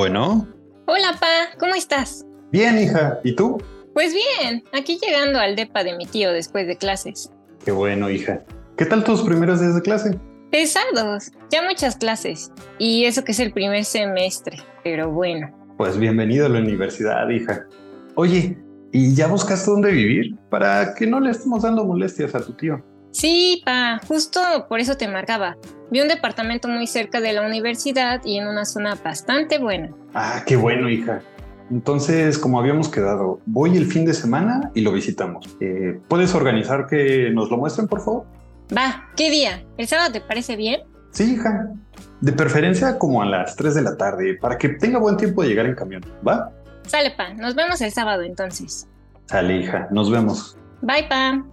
Bueno. Hola, Pa, ¿cómo estás? Bien, hija. ¿Y tú? Pues bien, aquí llegando al depa de mi tío después de clases. Qué bueno, hija. ¿Qué tal tus primeros días de clase? Pesados, ya muchas clases. Y eso que es el primer semestre, pero bueno. Pues bienvenido a la universidad, hija. Oye, ¿y ya buscaste dónde vivir? Para que no le estemos dando molestias a tu tío. Sí, pa, justo por eso te marcaba. Vi un departamento muy cerca de la universidad y en una zona bastante buena. Ah, qué bueno, hija. Entonces, como habíamos quedado, voy el fin de semana y lo visitamos. Eh, ¿Puedes organizar que nos lo muestren, por favor? Va, ¿qué día? ¿El sábado te parece bien? Sí, hija. De preferencia como a las 3 de la tarde, para que tenga buen tiempo de llegar en camión, ¿va? Sale, pa. Nos vemos el sábado entonces. Sale, hija. Nos vemos. Bye, pa.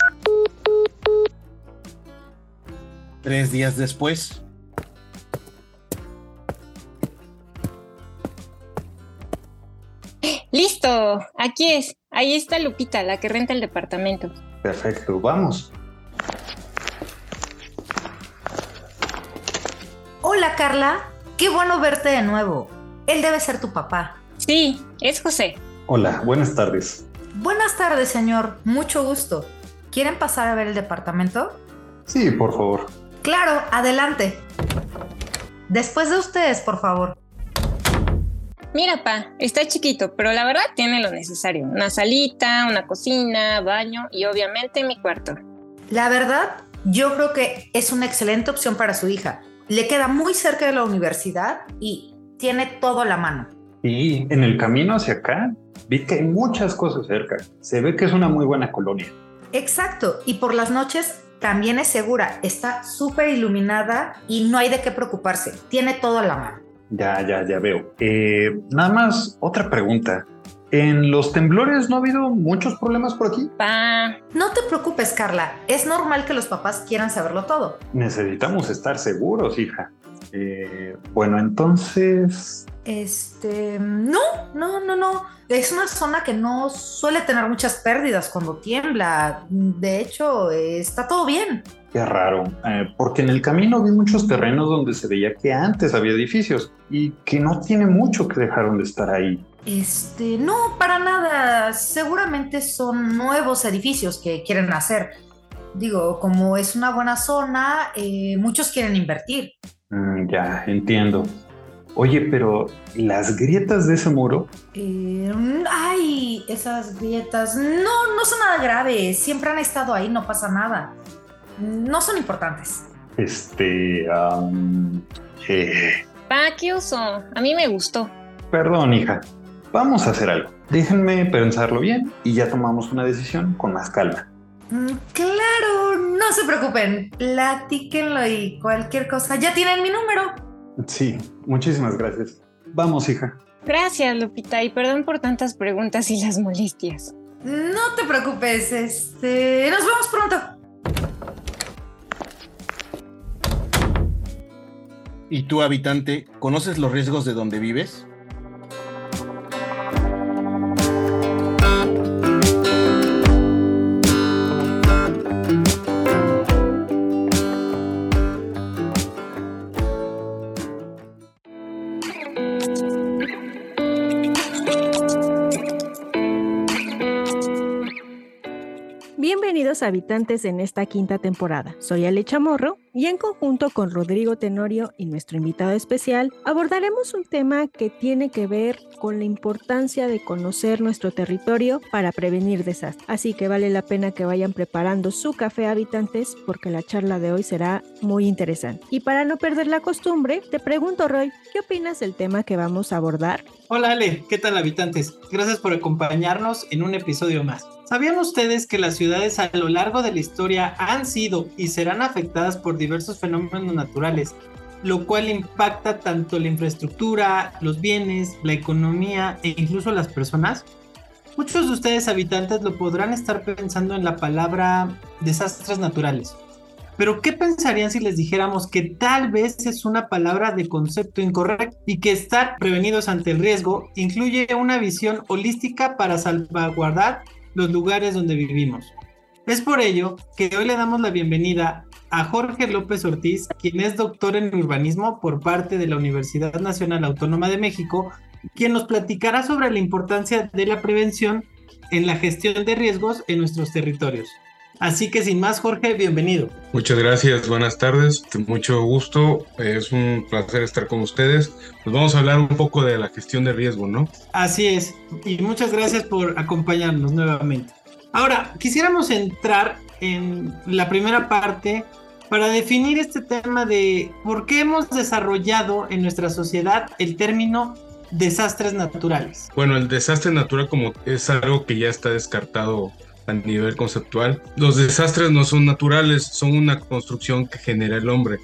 Tres días después. Listo, aquí es. Ahí está Lupita, la que renta el departamento. Perfecto, vamos. Hola Carla, qué bueno verte de nuevo. Él debe ser tu papá. Sí, es José. Hola, buenas tardes. Buenas tardes, señor. Mucho gusto. ¿Quieren pasar a ver el departamento? Sí, por favor. Claro, adelante. Después de ustedes, por favor. Mira, pa, está chiquito, pero la verdad tiene lo necesario. Una salita, una cocina, baño y obviamente mi cuarto. La verdad, yo creo que es una excelente opción para su hija. Le queda muy cerca de la universidad y tiene todo a la mano. Y en el camino hacia acá, vi que hay muchas cosas cerca. Se ve que es una muy buena colonia. Exacto, y por las noches también es segura. Está súper iluminada y no hay de qué preocuparse. Tiene todo a la mano. Ya, ya, ya veo. Eh, nada más, otra pregunta. ¿En los temblores no ha habido muchos problemas por aquí? Pa, No te preocupes, Carla. Es normal que los papás quieran saberlo todo. Necesitamos estar seguros, hija. Eh, bueno, entonces... Este, no, no, no, no. Es una zona que no suele tener muchas pérdidas cuando tiembla. De hecho, eh, está todo bien. Qué raro, eh, porque en el camino vi muchos terrenos donde se veía que antes había edificios y que no tiene mucho que dejaron de estar ahí. Este, no, para nada. Seguramente son nuevos edificios que quieren hacer. Digo, como es una buena zona, eh, muchos quieren invertir. Mm, ya, entiendo. Oye, pero las grietas de ese muro, Eh, ay, esas grietas. No, no son nada graves. Siempre han estado ahí, no pasa nada. No son importantes. este... am, eh, pa, qué oso. A mí me gustó. perdón, hija. Vamos a hacer algo. Déjenme pensarlo bien y ya tomamos una decisión con más calma. Mm, Claro, no se preocupen. Platíquenlo y cualquier cosa. Ya tienen mi número. Sí, muchísimas gracias. Vamos, hija. Gracias, Lupita, y perdón por tantas preguntas y las molestias. No te preocupes. Este, nos vemos pronto. ¿Y tú, habitante, conoces los riesgos de donde vives? Habitantes en esta quinta temporada. Soy Ale Chamorro y en conjunto con Rodrigo Tenorio y nuestro invitado especial abordaremos un tema que tiene que ver con la importancia de conocer nuestro territorio para prevenir desastres. Así que vale la pena que vayan preparando su café habitantes porque la charla de hoy será muy interesante. Y para no perder la costumbre, te pregunto Roy, ¿qué opinas del tema que vamos a abordar? Hola Ale, ¿qué tal habitantes? Gracias por acompañarnos en un episodio más. ¿Sabían ustedes que las ciudades a lo largo de la historia han sido y serán afectadas por diversos fenómenos naturales, lo cual impacta tanto la infraestructura, los bienes, la economía e incluso las personas? Muchos de ustedes habitantes lo podrán estar pensando en la palabra desastres naturales. Pero ¿qué pensarían si les dijéramos que tal vez es una palabra de concepto incorrecto y que estar prevenidos ante el riesgo incluye una visión holística para salvaguardar los lugares donde vivimos. Es por ello que hoy le damos la bienvenida a Jorge López Ortiz, quien es doctor en urbanismo por parte de la Universidad Nacional Autónoma de México, quien nos platicará sobre la importancia de la prevención en la gestión de riesgos en nuestros territorios. Así que sin más, Jorge, bienvenido. Muchas gracias, buenas tardes, mucho gusto, es un placer estar con ustedes. Pues vamos a hablar un poco de la gestión de riesgo, ¿no? Así es, y muchas gracias por acompañarnos nuevamente. Ahora, quisiéramos entrar en la primera parte para definir este tema de por qué hemos desarrollado en nuestra sociedad el término desastres naturales. Bueno, el desastre natural como es algo que ya está descartado a nivel conceptual. Los desastres no son naturales, son una construcción que genera el hombre.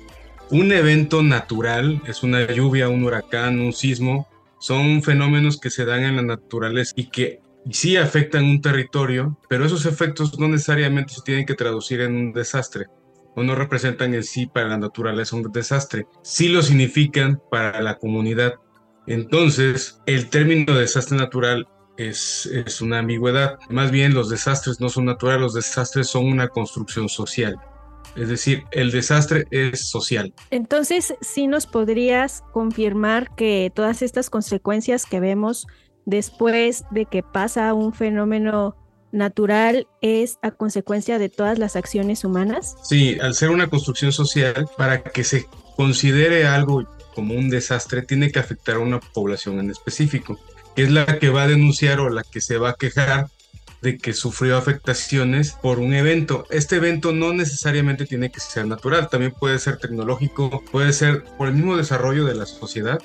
Un evento natural es una lluvia, un huracán, un sismo, son fenómenos que se dan en la naturaleza y que sí afectan un territorio, pero esos efectos no necesariamente se tienen que traducir en un desastre o no representan en sí para la naturaleza un desastre, sí lo significan para la comunidad. Entonces, el término desastre natural es, es una ambigüedad. Más bien los desastres no son naturales, los desastres son una construcción social. Es decir, el desastre es social. Entonces, ¿sí nos podrías confirmar que todas estas consecuencias que vemos después de que pasa un fenómeno natural es a consecuencia de todas las acciones humanas? Sí, al ser una construcción social, para que se considere algo como un desastre, tiene que afectar a una población en específico que es la que va a denunciar o la que se va a quejar de que sufrió afectaciones por un evento. Este evento no necesariamente tiene que ser natural, también puede ser tecnológico, puede ser por el mismo desarrollo de la sociedad,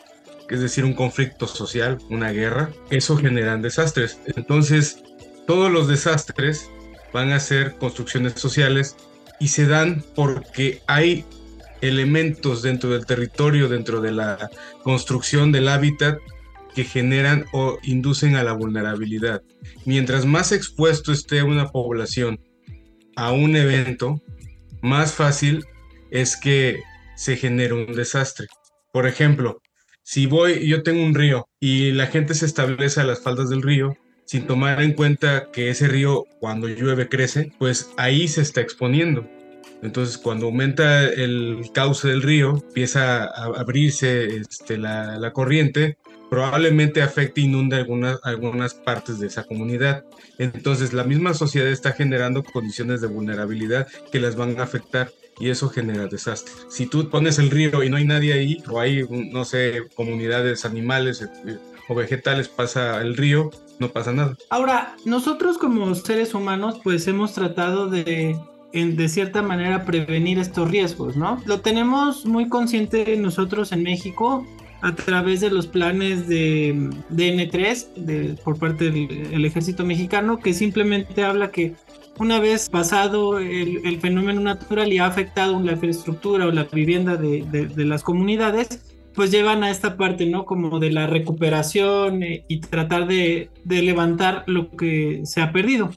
es decir, un conflicto social, una guerra. Eso generan desastres. Entonces, todos los desastres van a ser construcciones sociales y se dan porque hay elementos dentro del territorio, dentro de la construcción del hábitat que generan o inducen a la vulnerabilidad. Mientras más expuesto esté una población a un evento, más fácil es que se genere un desastre. Por ejemplo, si voy, yo tengo un río y la gente se establece a las faldas del río, sin tomar en cuenta que ese río cuando llueve crece, pues ahí se está exponiendo. Entonces, cuando aumenta el cauce del río, empieza a abrirse este, la, la, corriente, probablemente afecte e inunde algunas, algunas partes de esa comunidad. Entonces, la misma sociedad está generando condiciones de vulnerabilidad que las van a afectar y eso genera desastre. Si tú pones el río y no hay nadie ahí, o hay, no sé, comunidades animales eh, o vegetales, pasa el río, no pasa nada. Ahora, nosotros como seres humanos, pues hemos tratado de en, de cierta manera prevenir estos riesgos, ¿no? Lo tenemos muy consciente nosotros en México a través de los planes de, N3 de, por parte del ejército mexicano que simplemente habla que una vez pasado el, fenómeno natural y ha afectado la infraestructura o la vivienda de, de, las comunidades, pues llevan a esta parte, ¿no? Como de la recuperación eh, y tratar de, de levantar lo que se ha perdido.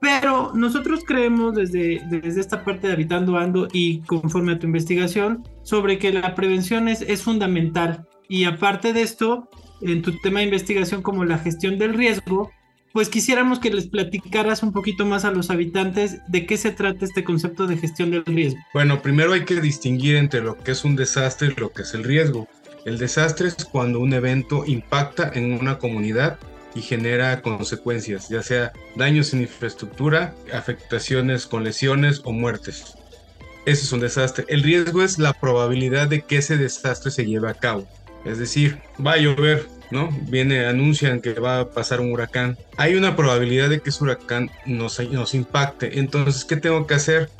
Pero nosotros creemos desde, desde esta parte de Habitando Ando y conforme a tu investigación sobre que la prevención es, es fundamental. Y aparte de esto, en tu tema de investigación como la gestión del riesgo, pues quisiéramos que les platicaras un poquito más a los habitantes de qué se trata este concepto de gestión del riesgo. Bueno, primero hay que distinguir entre lo que es un desastre y lo que es el riesgo. El desastre es cuando un evento impacta en una comunidad y genera consecuencias, ya sea daños en infraestructura, afectaciones con lesiones o muertes. eso es un desastre. El riesgo es la probabilidad de que ese desastre se lleve a cabo. Es decir, va a llover, ¿no? Viene, anuncian que va a pasar un huracán. Hay una probabilidad de que ese huracán nos, nos impacte. Entonces, ¿qué tengo que hacer?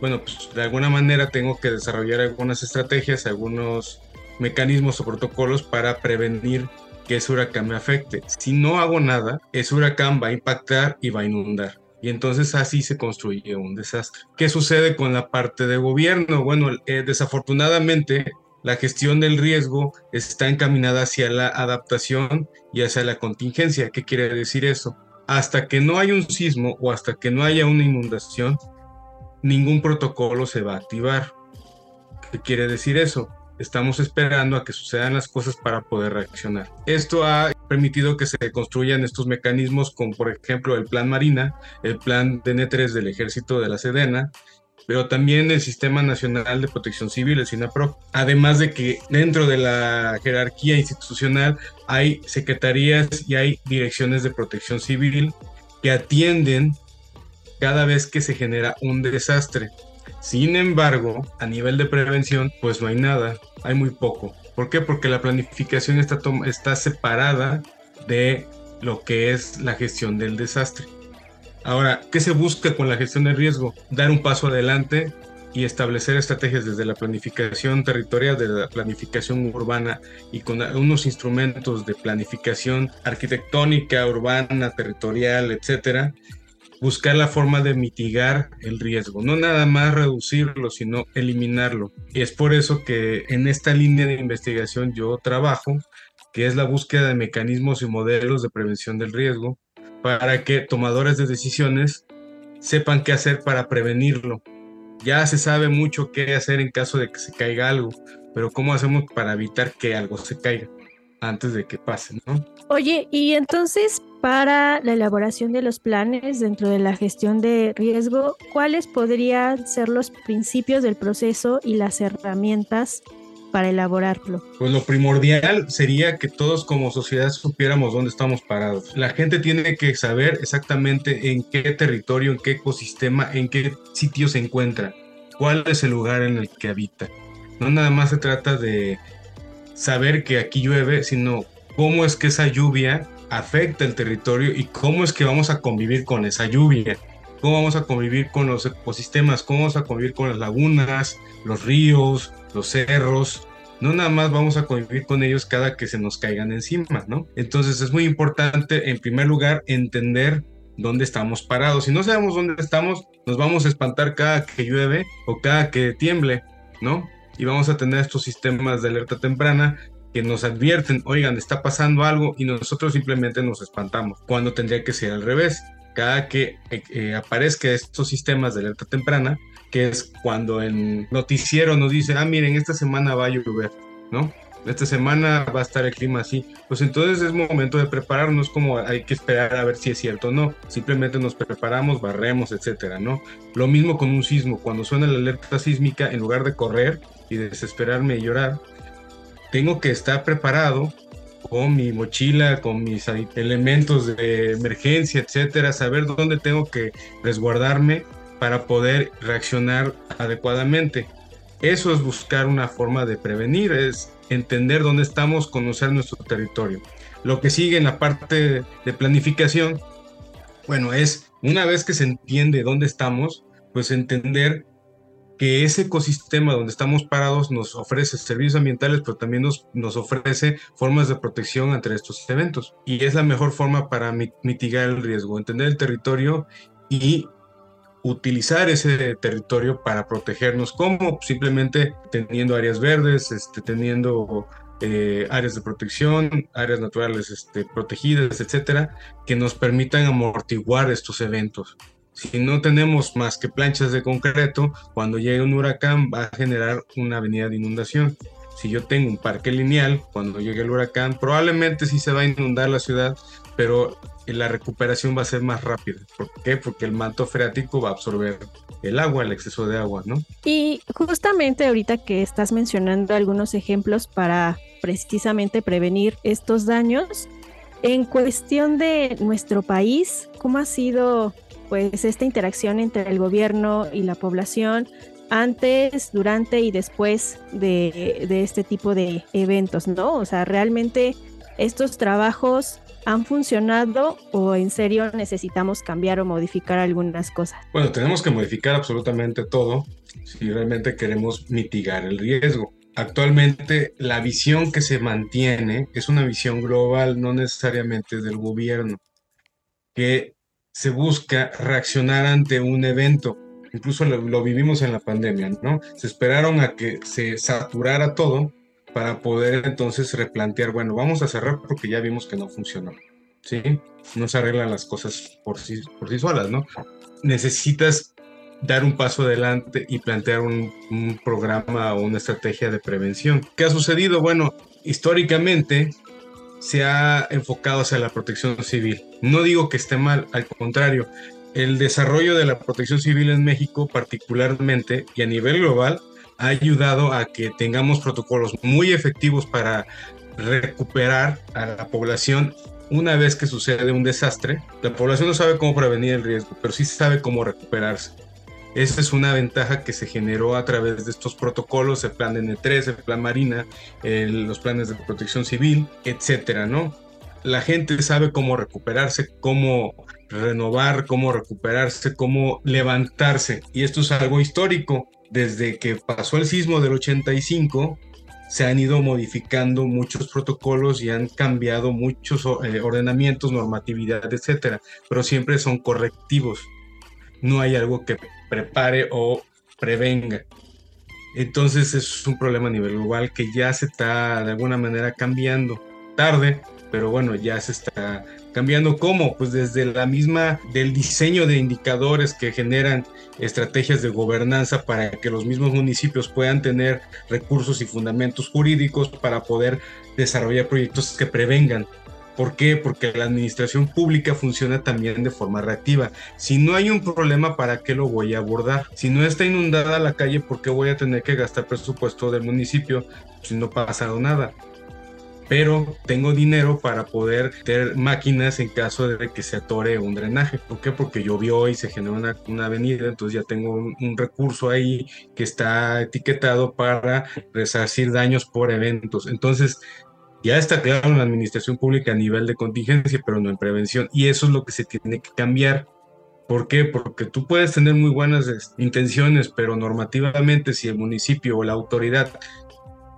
Bueno, pues de alguna manera tengo que desarrollar algunas estrategias, algunos mecanismos o protocolos para prevenir que ese huracán me afecte. Si no hago nada, ese huracán va a impactar y va a inundar. Y entonces así se construye un desastre. ¿Qué sucede con la parte de gobierno? Bueno, eh, desafortunadamente la gestión del riesgo está encaminada hacia la adaptación y hacia la contingencia. ¿Qué quiere decir eso? Hasta que no haya un sismo o hasta que no haya una inundación, ningún protocolo se va a activar. ¿Qué quiere decir eso? Estamos esperando a que sucedan las cosas para poder reaccionar. Esto ha permitido que se construyan estos mecanismos como por ejemplo el Plan Marina, el Plan DN3 del Ejército de la Sedena, pero también el Sistema Nacional de Protección Civil, el SINAPRO. Además de que dentro de la jerarquía institucional hay secretarías y hay direcciones de protección civil que atienden cada vez que se genera un desastre. Sin embargo, a nivel de prevención, pues no hay nada, hay muy poco. ¿Por qué? Porque la planificación está, está separada de lo que es la gestión del desastre. Ahora, ¿qué se busca con la gestión del riesgo? Dar un paso adelante y establecer estrategias desde la planificación territorial, de la planificación urbana y con unos instrumentos de planificación arquitectónica, urbana, territorial, etcétera, buscar la forma de mitigar el riesgo, no nada más reducirlo, sino eliminarlo. Y es por eso que en esta línea de investigación yo trabajo, que es la búsqueda de mecanismos y modelos de prevención del riesgo, para que tomadores de decisiones sepan qué hacer para prevenirlo. Ya se sabe mucho qué hacer en caso de que se caiga algo, pero ¿cómo hacemos para evitar que algo se caiga antes de que pase, no? Oye, y entonces para la elaboración de los planes dentro de la gestión de riesgo, ¿cuáles podrían ser los principios del proceso y las herramientas para elaborarlo? Pues lo primordial sería que todos como sociedad supiéramos dónde estamos parados. La gente tiene que saber exactamente en qué territorio, en qué ecosistema, en qué sitio se encuentra, cuál es el lugar en el que habita. No nada más se trata de saber que aquí llueve, sino cómo es que esa lluvia afecta el territorio y cómo es que vamos a convivir con esa lluvia, cómo vamos a convivir con los ecosistemas, cómo vamos a convivir con las lagunas, los ríos, los cerros. No nada más vamos a convivir con ellos cada que se nos caigan encima, ¿no? Entonces es muy importante, en primer lugar, entender dónde estamos parados. Si no sabemos dónde estamos, nos vamos a espantar cada que llueve o cada que tiemble, ¿no? Y vamos a tener estos sistemas de alerta temprana que nos advierten, oigan, está pasando algo y nosotros simplemente nos espantamos, cuando tendría que ser al revés. Cada que eh, eh, aparezca estos sistemas de alerta temprana, que es cuando el noticiero nos dice, ah, miren, esta semana va a llover, ¿no? Esta semana va a estar el clima así. Pues entonces es momento de prepararnos, como hay que esperar a ver si es cierto o no. Simplemente nos preparamos, barremos, etcétera, ¿no? Lo mismo con un sismo. Cuando suena la alerta sísmica, en lugar de correr y desesperarme y llorar, tengo que estar preparado con mi mochila, con mis elementos de emergencia, etcétera, saber dónde tengo que resguardarme para poder reaccionar adecuadamente. Eso es buscar una forma de prevenir, es entender dónde estamos, conocer nuestro territorio. Lo que sigue en la parte de planificación, bueno, es una vez que se entiende dónde estamos, pues entender que ese ecosistema donde estamos parados nos ofrece servicios ambientales, pero también nos, nos ofrece formas de protección ante estos eventos. Y es la mejor forma para mitigar el riesgo, entender el territorio y utilizar ese territorio para protegernos, como simplemente teniendo áreas verdes, este, teniendo eh, áreas de protección, áreas naturales este, protegidas, etcétera, que nos permitan amortiguar estos eventos. Si no tenemos más que planchas de concreto, cuando llegue un huracán va a generar una avenida de inundación. Si yo tengo un parque lineal, cuando llegue el huracán, probablemente sí se va a inundar la ciudad, pero la recuperación va a ser más rápida. ¿Por qué? Porque el manto freático va a absorber el agua, el exceso de agua, ¿no? Y justamente ahorita que estás mencionando algunos ejemplos para precisamente prevenir estos daños, en cuestión de nuestro país, ¿cómo ha sido pues esta interacción entre el gobierno y la población antes, durante y después de, de este tipo de eventos, ¿no? O sea, realmente estos trabajos han funcionado o en serio necesitamos cambiar o modificar algunas cosas? Bueno, tenemos que modificar absolutamente todo si realmente queremos mitigar el riesgo. Actualmente la visión que se mantiene es una visión global, no necesariamente del gobierno, que se busca reaccionar ante un evento. Incluso lo, vivimos en la pandemia, ¿no? Se esperaron a que se saturara todo para poder entonces replantear, bueno, vamos a cerrar porque ya vimos que no funcionó. ¿Sí? No se arreglan las cosas por sí, por sí solas, ¿no? Necesitas dar un paso adelante y plantear un, un programa o una estrategia de prevención. ¿Qué ha sucedido? Bueno, históricamente se ha enfocado hacia la protección civil. No digo que esté mal, al contrario, el desarrollo de la protección civil en México particularmente y a nivel global ha ayudado a que tengamos protocolos muy efectivos para recuperar a la población una vez que sucede un desastre. La población no sabe cómo prevenir el riesgo, pero sí sabe cómo recuperarse. Esa es una ventaja que se generó a través de estos protocolos, el plan N3, el plan Marina, el, los planes de protección civil, etcétera, ¿no? La gente sabe cómo recuperarse, cómo renovar, cómo recuperarse, cómo levantarse. Y esto es algo histórico desde que pasó el sismo del 85, se han ido modificando muchos protocolos y han cambiado muchos eh, ordenamientos, normatividad, etcétera, pero siempre son correctivos. No hay algo que prepare o prevenga. Entonces es un problema a nivel global que ya se está de alguna manera cambiando. Tarde, pero bueno, ya se está cambiando. ¿Cómo? Pues desde la misma del diseño de indicadores que generan estrategias de gobernanza para que los mismos municipios puedan tener recursos y fundamentos jurídicos para poder desarrollar proyectos que prevengan. ¿Por qué? Porque la administración pública funciona también de forma reactiva. Si no hay un problema, ¿para qué lo voy a abordar? Si no está inundada la calle, ¿por qué voy a tener que gastar presupuesto del municipio si no ha pasado nada? pero tengo dinero para poder tener máquinas en caso de que se atore un drenaje. ¿Por qué? Porque llovió y se generó una, una avenida, entonces ya tengo un, un, recurso ahí que está etiquetado para resarcir daños por eventos. Entonces, ya está claro en la administración pública a nivel de contingencia, pero no en prevención, y eso es lo que se tiene que cambiar. ¿Por qué? Porque tú puedes tener muy buenas intenciones, pero normativamente si el municipio o la autoridad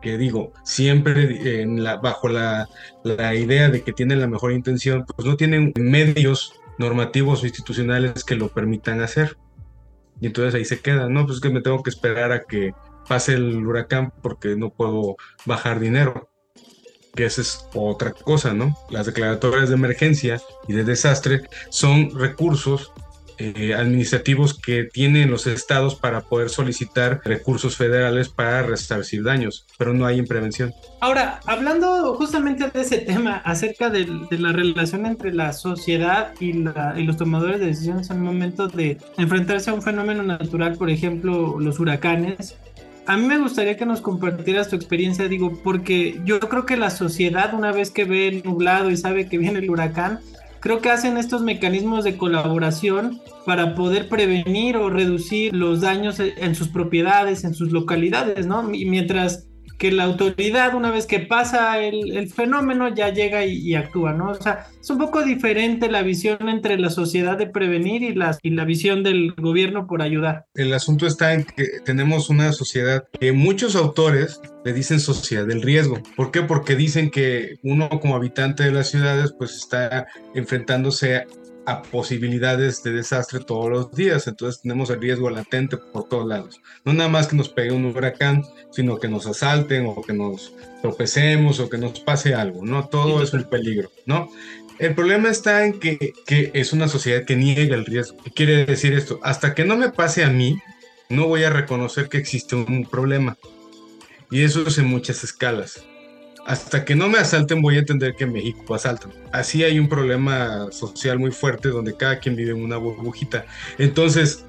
que digo, siempre bajo la, la, idea de que tienen la mejor intención, pues no tienen medios normativos o institucionales que lo permitan hacer. Y entonces ahí se queda, no, pues es que me tengo que esperar a que pase el huracán porque no puedo bajar dinero. Que esa es otra cosa, ¿no? Las declaratorias de emergencia y de desastre son recursos eh, administrativos que tienen los estados para poder solicitar recursos federales para resarcir daños, pero no hay en prevención. Ahora, hablando justamente de ese tema, acerca de, la relación entre la sociedad y, los tomadores de decisiones al momento de enfrentarse a un fenómeno natural, por ejemplo, los huracanes, a mí me gustaría que nos compartieras tu experiencia, digo, porque yo creo que la sociedad, una vez que ve el nublado y sabe que viene el huracán, creo que hacen estos mecanismos de colaboración para poder prevenir o reducir los daños en sus propiedades, en sus localidades, ¿no? Y mientras que la autoridad, una vez que pasa el, fenómeno, ya llega y, y, actúa, ¿no? O sea, es un poco diferente la visión entre la sociedad de prevenir y la, y la visión del gobierno por ayudar. El asunto está en que tenemos una sociedad que muchos autores le dicen sociedad del riesgo. ¿Por qué? Porque dicen que uno como habitante de las ciudades pues está enfrentándose a posibilidades de desastre todos los días, entonces tenemos el riesgo latente por todos lados. No nada más que nos pegue un huracán, sino que nos asalten o que nos tropecemos o que nos pase algo, ¿no? Todo es un peligro, ¿no? El problema está en que, que es una sociedad que niega el riesgo. ¿Qué quiere decir esto? Hasta que no me pase a mí, no voy a reconocer que existe un problema. Y eso es en muchas escalas hasta que no me asalten voy a entender que en México asaltan. Así hay un problema social muy fuerte donde cada quien vive en una burbujita. Entonces,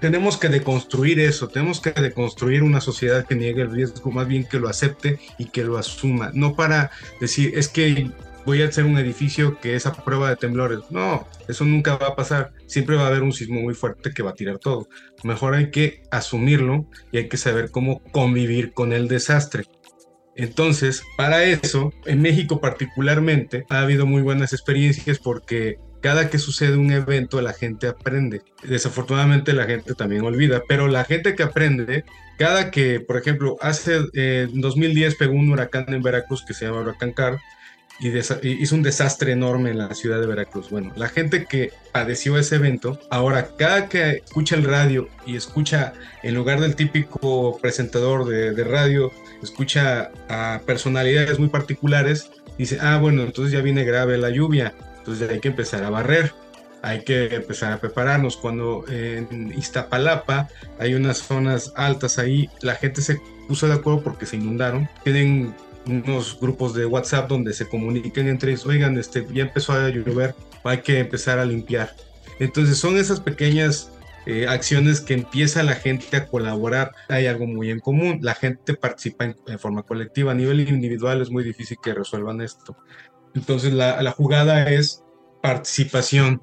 tenemos que deconstruir eso, tenemos que deconstruir una sociedad que niegue el riesgo, más bien que lo acepte y que lo asuma, no para decir, es que voy a hacer un edificio que es a prueba de temblores. No, eso nunca va a pasar. Siempre va a haber un sismo muy fuerte que va a tirar todo. Mejor hay que asumirlo y hay que saber cómo convivir con el desastre. Entonces, para eso, en México particularmente, ha habido muy buenas experiencias porque cada que sucede un evento la gente aprende. Desafortunadamente la gente también olvida, pero la gente que aprende, cada que, por ejemplo, hace eh, 2010 pegó un huracán en Veracruz que se llama Huracán Car y, hizo un desastre enorme en la ciudad de Veracruz. Bueno, la gente que padeció ese evento, ahora cada que escucha el radio y escucha, en lugar del típico presentador de, de radio, escucha a personalidades muy particulares, dice, ah, bueno, entonces ya viene grave la lluvia, entonces hay que empezar a barrer, hay que empezar a prepararnos. Cuando en Iztapalapa hay unas zonas altas ahí, la gente se puso de acuerdo porque se inundaron, tienen unos grupos de WhatsApp donde se comunican entre ellos, oigan, este, ya empezó a llover, hay que empezar a limpiar. Entonces son esas pequeñas eh, acciones que empieza la gente a colaborar, hay algo muy en común, la gente participa en, forma colectiva, a nivel individual es muy difícil que resuelvan esto. Entonces la, la jugada es participación.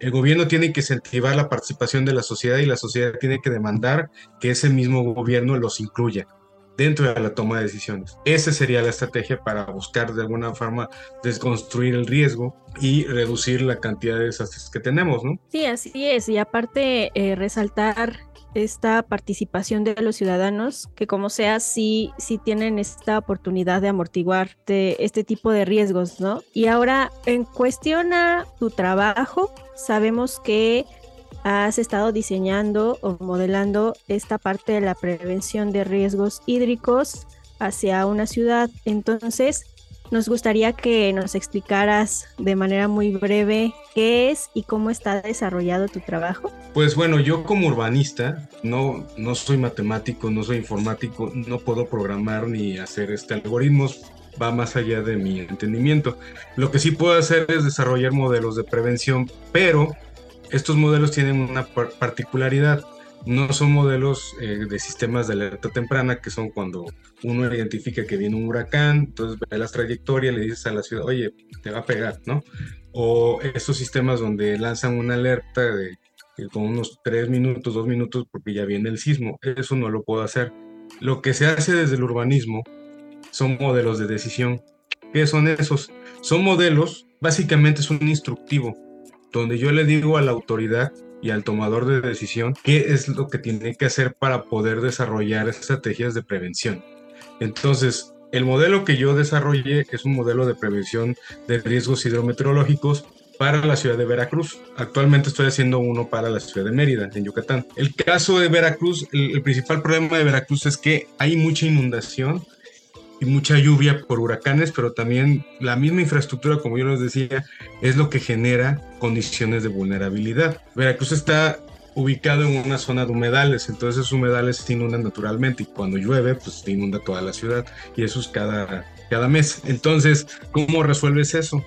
El gobierno tiene que incentivar la participación de la sociedad y la sociedad tiene que demandar que ese mismo gobierno los incluya dentro de la toma de decisiones. Esa sería la estrategia para buscar de alguna forma desconstruir el riesgo y reducir la cantidad de desastres que tenemos, ¿no? Sí, así es. Y aparte, eh, resaltar esta participación de los ciudadanos, que como sea, sí, sí tienen esta oportunidad de amortiguar este tipo de riesgos, ¿no? Y ahora, en cuestión a tu trabajo, sabemos que has estado diseñando o modelando esta parte de la prevención de riesgos hídricos hacia una ciudad. Entonces, nos gustaría que nos explicaras de manera muy breve qué es y cómo está desarrollado tu trabajo. Pues bueno, yo como urbanista no, no soy matemático, no soy informático, no puedo programar ni hacer este algoritmos, va más allá de mi entendimiento. Lo que sí puedo hacer es desarrollar modelos de prevención, pero estos modelos tienen una particularidad. No son modelos eh, de sistemas de alerta temprana, que son cuando uno identifica que viene un huracán, entonces ve las trayectorias, le dices a la ciudad, oye, te va a pegar, ¿no? O estos sistemas donde lanzan una alerta de, con unos tres minutos, dos minutos, porque ya viene el sismo. Eso no lo puedo hacer. Lo que se hace desde el urbanismo son modelos de decisión. ¿Qué son esos? Son modelos, básicamente es un instructivo donde yo le digo a la autoridad y al tomador de decisión qué es lo que tiene que hacer para poder desarrollar estrategias de prevención. Entonces, el modelo que yo desarrollé es un modelo de prevención de riesgos hidrometeorológicos para la ciudad de Veracruz. Actualmente estoy haciendo uno para la ciudad de Mérida, en Yucatán. El caso de Veracruz, el, el principal problema de Veracruz es que hay mucha inundación y mucha lluvia por huracanes, pero también la misma infraestructura, como yo les decía, es lo que genera condiciones de vulnerabilidad. Veracruz está ubicado en una zona de humedales, entonces esos humedales se inundan naturalmente y cuando llueve, pues se inunda toda la ciudad y eso es cada, cada mes. Entonces, ¿cómo resuelves eso?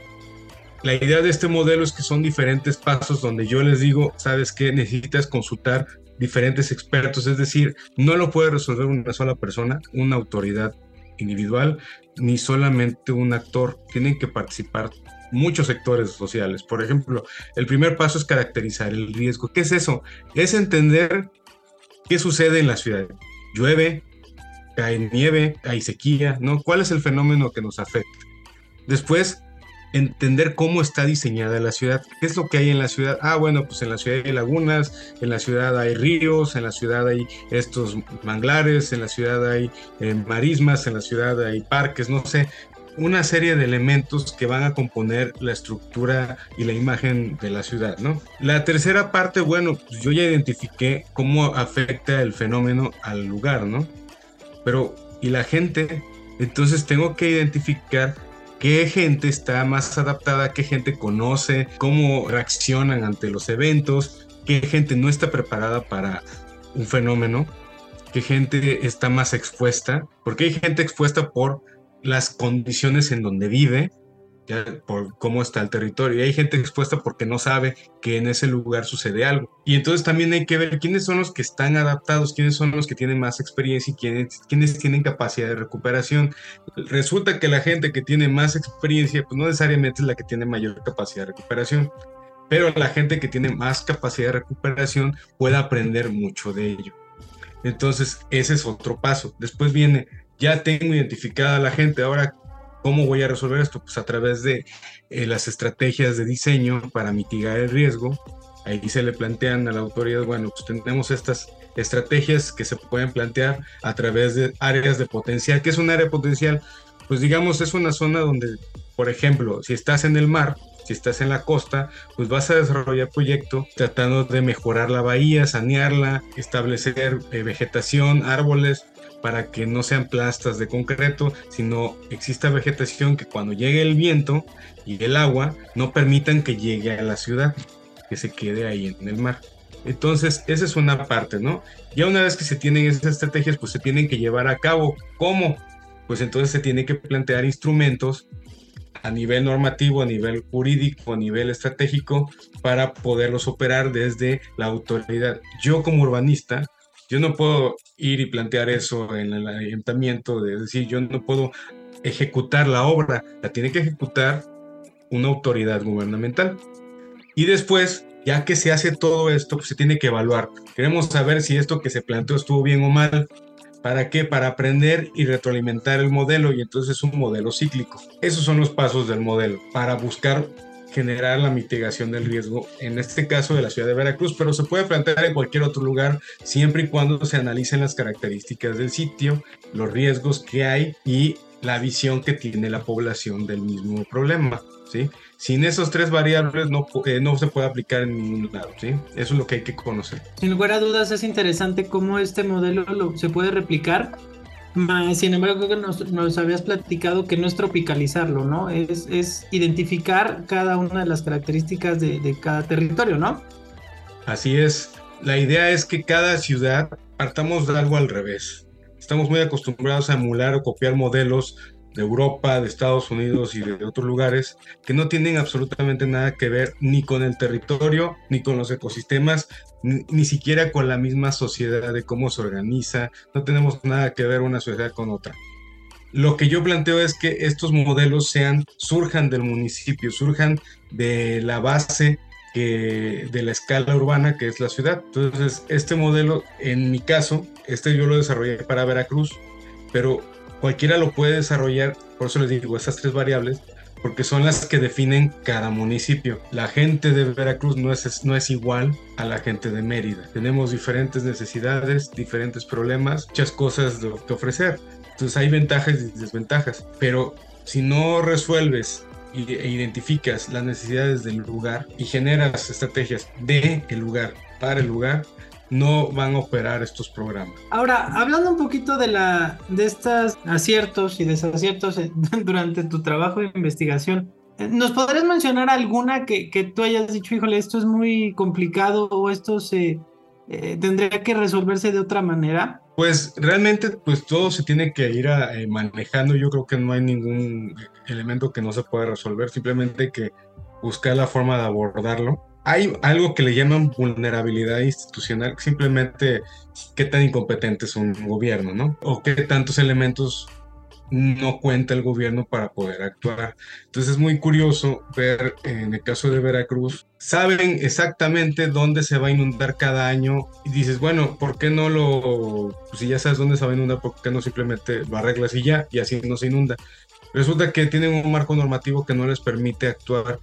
La idea de este modelo es que son diferentes pasos donde yo les digo, sabes que necesitas consultar diferentes expertos, es decir, no lo puede resolver una sola persona, una autoridad individual ni solamente un actor, tienen que participar muchos sectores sociales. Por ejemplo, el primer paso es caracterizar el riesgo. ¿Qué es eso? Es entender qué sucede en la ciudad. Llueve, cae nieve, hay sequía, ¿no? ¿Cuál es el fenómeno que nos afecta? Después, entender cómo está diseñada la ciudad. ¿Qué es lo que hay en la ciudad? Ah, bueno, pues en la ciudad hay lagunas, en la ciudad hay ríos, en la ciudad hay estos manglares, en la ciudad hay eh, marismas, en la ciudad hay parques, no sé, una serie de elementos que van a componer la estructura y la imagen de la ciudad, ¿no? La tercera parte, bueno, pues yo ya identifiqué cómo afecta el fenómeno al lugar, ¿no? Pero, ¿y la gente? Entonces tengo que identificar qué gente está más adaptada, qué gente conoce, cómo reaccionan ante los eventos, qué gente no está preparada para un fenómeno, qué gente está más expuesta, porque hay gente expuesta por las condiciones en donde vive, por cómo está el territorio. Y hay gente expuesta porque no sabe que en ese lugar sucede algo. Y entonces también hay que ver quiénes son los que están adaptados, quiénes son los que tienen más experiencia y quiénes, quiénes tienen capacidad de recuperación. Resulta que la gente que tiene más experiencia, pues no necesariamente es la que tiene mayor capacidad de recuperación, pero la gente que tiene más capacidad de recuperación puede aprender mucho de ello. Entonces, ese es otro paso. Después viene, ya tengo identificada a la gente, ahora ¿Cómo voy a resolver esto? Pues a través de eh, las estrategias de diseño para mitigar el riesgo. Ahí se le plantean a la autoridad, bueno, pues tenemos estas estrategias que se pueden plantear a través de áreas de potencial. ¿Qué es un área potencial? Pues digamos, es una zona donde, por ejemplo, si estás en el mar, si estás en la costa, pues vas a desarrollar proyectos tratando de mejorar la bahía, sanearla, establecer eh, vegetación, árboles, para que no sean plastas de concreto, sino exista vegetación que cuando llegue el viento y el agua no permitan que llegue a la ciudad, que se quede ahí en el mar. Entonces, esa es una parte, ¿no? Ya una vez que se tienen esas estrategias, pues se tienen que llevar a cabo. ¿Cómo? Pues entonces se tiene que plantear instrumentos a nivel normativo, a nivel jurídico, a nivel estratégico, para poderlos operar desde la autoridad. Yo como urbanista, yo no puedo ir y plantear eso en el ayuntamiento, de decir, yo no puedo ejecutar la obra, la tiene que ejecutar una autoridad gubernamental. Y después, ya que se hace todo esto, pues se tiene que evaluar. Queremos saber si esto que se planteó estuvo bien o mal. ¿Para qué? Para aprender y retroalimentar el modelo y entonces es un modelo cíclico. Esos son los pasos del modelo para buscar generar la mitigación del riesgo, en este caso de la ciudad de Veracruz, pero se puede plantear en cualquier otro lugar siempre y cuando se analicen las características del sitio, los riesgos que hay y la visión que tiene la población del mismo problema. ¿sí? Sin esos tres variables no, eh, no se puede aplicar en ningún lado. ¿sí? Eso es lo que hay que conocer. Sin lugar a dudas es interesante cómo este modelo lo, se puede replicar sin embargo, creo que nos, habías platicado que no es tropicalizarlo, ¿no? Es, es identificar cada una de las características de, cada territorio, ¿no? Así es. La idea es que cada ciudad partamos de algo al revés. Estamos muy acostumbrados a emular o copiar modelos de Europa, de Estados Unidos y de otros lugares que no tienen absolutamente nada que ver ni con el territorio, ni con los ecosistemas, ni, siquiera con la misma sociedad de cómo se organiza, no tenemos nada que ver una sociedad con otra. Lo que yo planteo es que estos modelos sean, surjan del municipio, surjan de la base de la escala urbana que es la ciudad. Entonces, este modelo, en mi caso, este yo lo desarrollé para Veracruz, pero cualquiera lo puede desarrollar, por eso les digo, esas tres variables, porque son las que definen cada municipio. La gente de Veracruz no es, no es igual a la gente de Mérida. Tenemos diferentes necesidades, diferentes problemas, muchas cosas que ofrecer. Entonces hay ventajas y desventajas, pero si no resuelves e identificas las necesidades del lugar y generas estrategias de el lugar para el lugar, no van a operar estos programas. Ahora, hablando un poquito de la de estos aciertos y desaciertos durante tu trabajo de investigación, eh, ¿nos podrías mencionar alguna que, que tú hayas dicho, híjole, esto es muy complicado o esto se eh, tendría que resolverse de otra manera? Pues realmente, pues todo se tiene que ir eh, manejando. Yo creo que no hay ningún elemento que no se pueda resolver, simplemente que buscar la forma de abordarlo hay algo que le llaman vulnerabilidad institucional, simplemente qué tan incompetente es un gobierno, ¿no? O qué tantos elementos no cuenta el gobierno para poder actuar. Entonces es muy curioso ver en el caso de Veracruz, saben exactamente dónde se va a inundar cada año y dices, bueno, ¿por qué no lo, pues si ya sabes dónde se va a inundar, ¿por qué no simplemente lo arreglas y ya, y así no se inunda? Resulta que tienen un marco normativo que no les permite actuar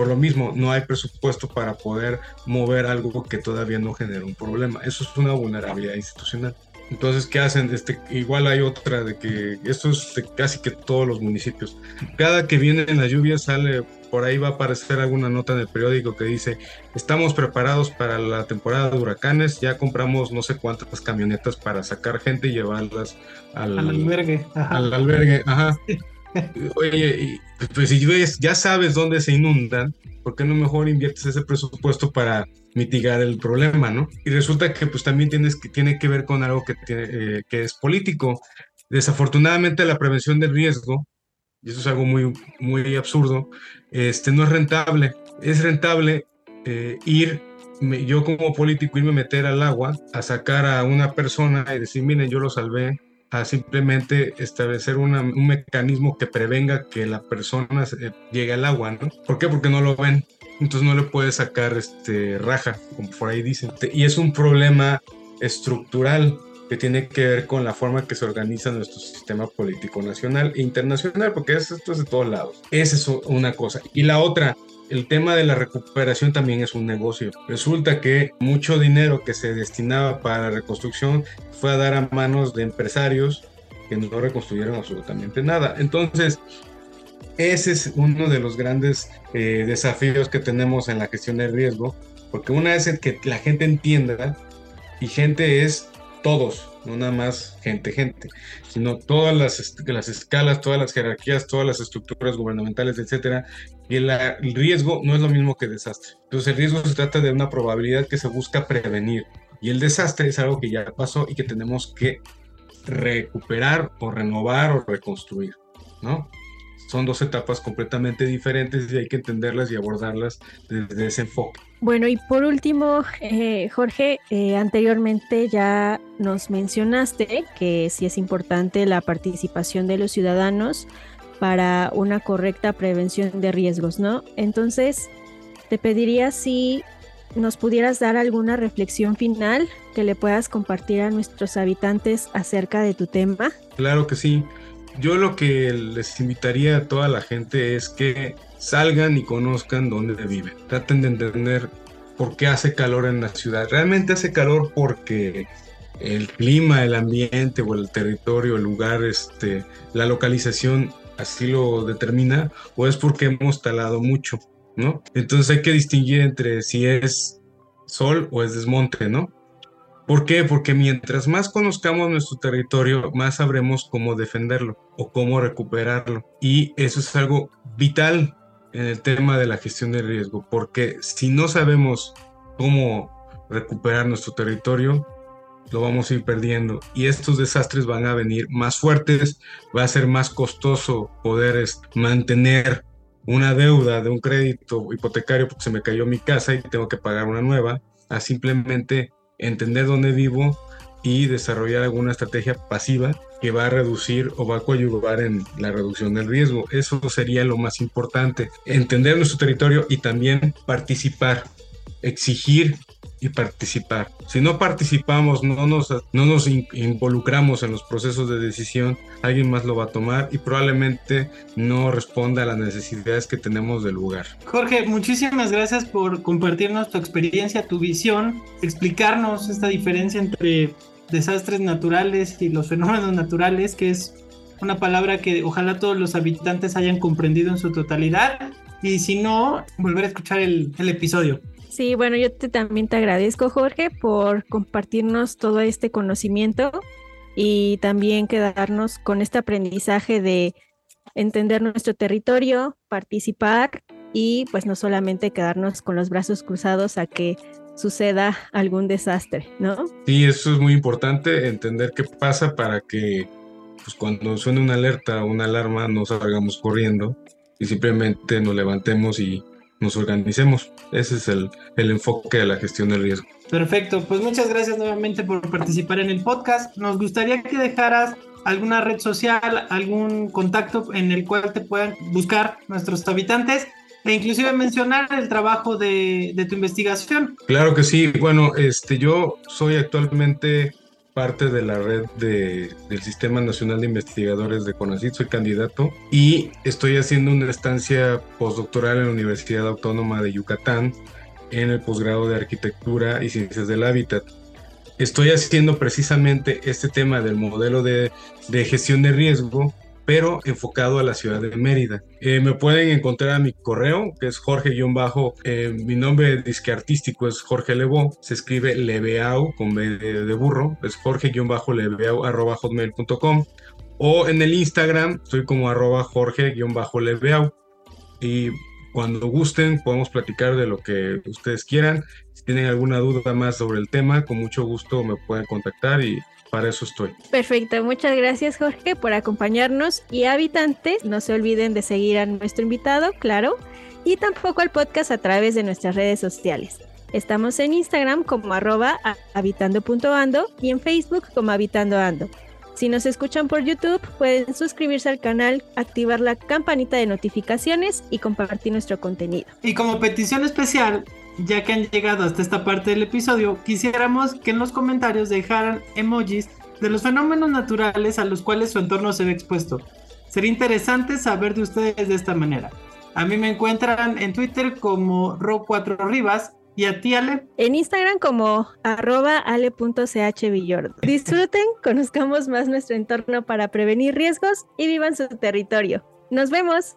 por lo mismo, no hay presupuesto para poder mover algo que todavía no genera un problema. Eso es una vulnerabilidad institucional. Entonces, ¿qué hacen? Este, igual hay otra de que esto es de casi que todos los municipios. Cada que vienen las lluvias sale, por ahí va a aparecer alguna nota en el periódico que dice, estamos preparados para la temporada de huracanes, ya compramos no sé cuántas camionetas para sacar gente y llevarlas al, al albergue. Al albergue, ajá. Oye, pues si ya sabes dónde se inundan, ¿por qué no mejor inviertes ese presupuesto para mitigar el problema, no? Y resulta que pues también tienes que, tiene que ver con algo que, tiene, eh, que es político. Desafortunadamente la prevención del riesgo y eso es algo muy, muy absurdo, este, no es rentable. Es rentable eh, ir, yo como político, irme a meter al agua, a sacar a una persona y decir, miren, yo lo salvé, a simplemente establecer un mecanismo que prevenga que la persona llegue al agua, ¿no? ¿Por qué? Porque no lo ven. Entonces no le puede sacar este raja, como por ahí dicen. Y es un problema estructural que tiene que ver con la forma que se organiza nuestro sistema político nacional e internacional, porque esto es de todos lados. Esa es una cosa. Y la otra, el tema de la recuperación también es un negocio. Resulta que mucho dinero que se destinaba para la reconstrucción fue a dar a manos de empresarios que no reconstruyeron absolutamente nada. Entonces, ese es uno de los grandes eh, desafíos que tenemos en la gestión del riesgo, porque una vez que la gente entienda, y gente es todos, no nada más gente, gente, sino todas las, las escalas, todas las jerarquías, todas las estructuras gubernamentales, etcétera. Y el, riesgo no es lo mismo que desastre. Entonces, el riesgo se trata de una probabilidad que se busca prevenir. Y el desastre es algo que ya pasó y que tenemos que recuperar o renovar o reconstruir, ¿no? Son dos etapas completamente diferentes y hay que entenderlas y abordarlas desde ese enfoque. Bueno, y por último, eh, Jorge, eh, anteriormente ya nos mencionaste que sí es importante la participación de los ciudadanos para una correcta prevención de riesgos, ¿no? Entonces, te pediría si nos pudieras dar alguna reflexión final que le puedas compartir a nuestros habitantes acerca de tu tema. Claro que sí yo lo que les invitaría a toda la gente es que salgan y conozcan dónde viven. Traten de entender por qué hace calor en la ciudad. Realmente hace calor porque el clima, el ambiente o el territorio, el lugar, este, la localización así lo determina o es porque hemos talado mucho, ¿no? Entonces hay que distinguir entre si es sol o es desmonte, ¿no? ¿Por qué? Porque mientras más conozcamos nuestro territorio, más sabremos cómo defenderlo o cómo recuperarlo. Y eso es algo vital en el tema de la gestión de riesgo, porque si no sabemos cómo recuperar nuestro territorio, lo vamos a ir perdiendo y estos desastres van a venir más fuertes, va a ser más costoso poder mantener una deuda de un crédito hipotecario porque se me cayó mi casa y tengo que pagar una nueva, a simplemente entender dónde vivo y desarrollar alguna estrategia pasiva que va a reducir o va a coadyuvar en la reducción del riesgo. Eso sería lo más importante, entender nuestro territorio y también participar, exigir y participar. Si no participamos, no nos, no nos involucramos en los procesos de decisión, alguien más lo va a tomar y probablemente no responda a las necesidades que tenemos del lugar. Jorge, muchísimas gracias por compartirnos tu experiencia, tu visión, explicarnos esta diferencia entre desastres naturales y los fenómenos naturales, que es una palabra que ojalá todos los habitantes hayan comprendido en su totalidad. Y si no, volver a escuchar el, el episodio. Sí, bueno, yo te, también te agradezco, Jorge, por compartirnos todo este conocimiento y también quedarnos con este aprendizaje de entender nuestro territorio, participar y pues no solamente quedarnos con los brazos cruzados a que suceda algún desastre, ¿no? Sí, eso es muy importante, entender qué pasa para que pues cuando suene una alerta o una alarma no salgamos corriendo y simplemente nos levantemos y nos organicemos. Ese es el, el enfoque de la gestión del riesgo. Perfecto, pues muchas gracias nuevamente por participar en el podcast. Nos gustaría que dejaras alguna red social, algún contacto en el cual te puedan buscar nuestros habitantes e inclusive mencionar el trabajo de, de, tu investigación. Claro que sí. Bueno, este, yo soy actualmente parte de la red de, del Sistema Nacional de Investigadores de CONACYT, soy candidato y estoy haciendo una estancia postdoctoral en la Universidad Autónoma de Yucatán en el posgrado de Arquitectura y Ciencias del Hábitat. Estoy haciendo precisamente este tema del modelo de, de gestión de riesgo pero enfocado a la ciudad de Mérida. Eh, me pueden encontrar a mi correo, que es Jorge-bajo, eh, mi nombre disque artístico es Jorge Levo, se escribe Lebeau con B de, burro, es Jorge-Lebeau arroba hotmail.com o en el Instagram estoy como arroba Jorge-Lebeau y cuando gusten podemos platicar de lo que ustedes quieran. Si tienen alguna duda más sobre el tema, con mucho gusto me pueden contactar y para eso estoy. Perfecto, muchas gracias Jorge por acompañarnos y habitantes, no se olviden de seguir a nuestro invitado, claro, y tampoco al podcast a través de nuestras redes sociales. Estamos en Instagram como arroba habitando.ando y en Facebook como habitando.ando. Si nos escuchan por YouTube, pueden suscribirse al canal, activar la campanita de notificaciones y compartir nuestro contenido. Y como petición especial, ya que han llegado hasta esta parte del episodio, quisiéramos que en los comentarios dejaran emojis de los fenómenos naturales a los cuales su entorno se ve expuesto. Sería interesante saber de ustedes de esta manera. A mí me encuentran en Twitter como Ro4Rivas y a ti, Ale. En Instagram como arroba ale.chvillord. Disfruten, conozcamos más nuestro entorno para prevenir riesgos y vivan su territorio. Nos vemos.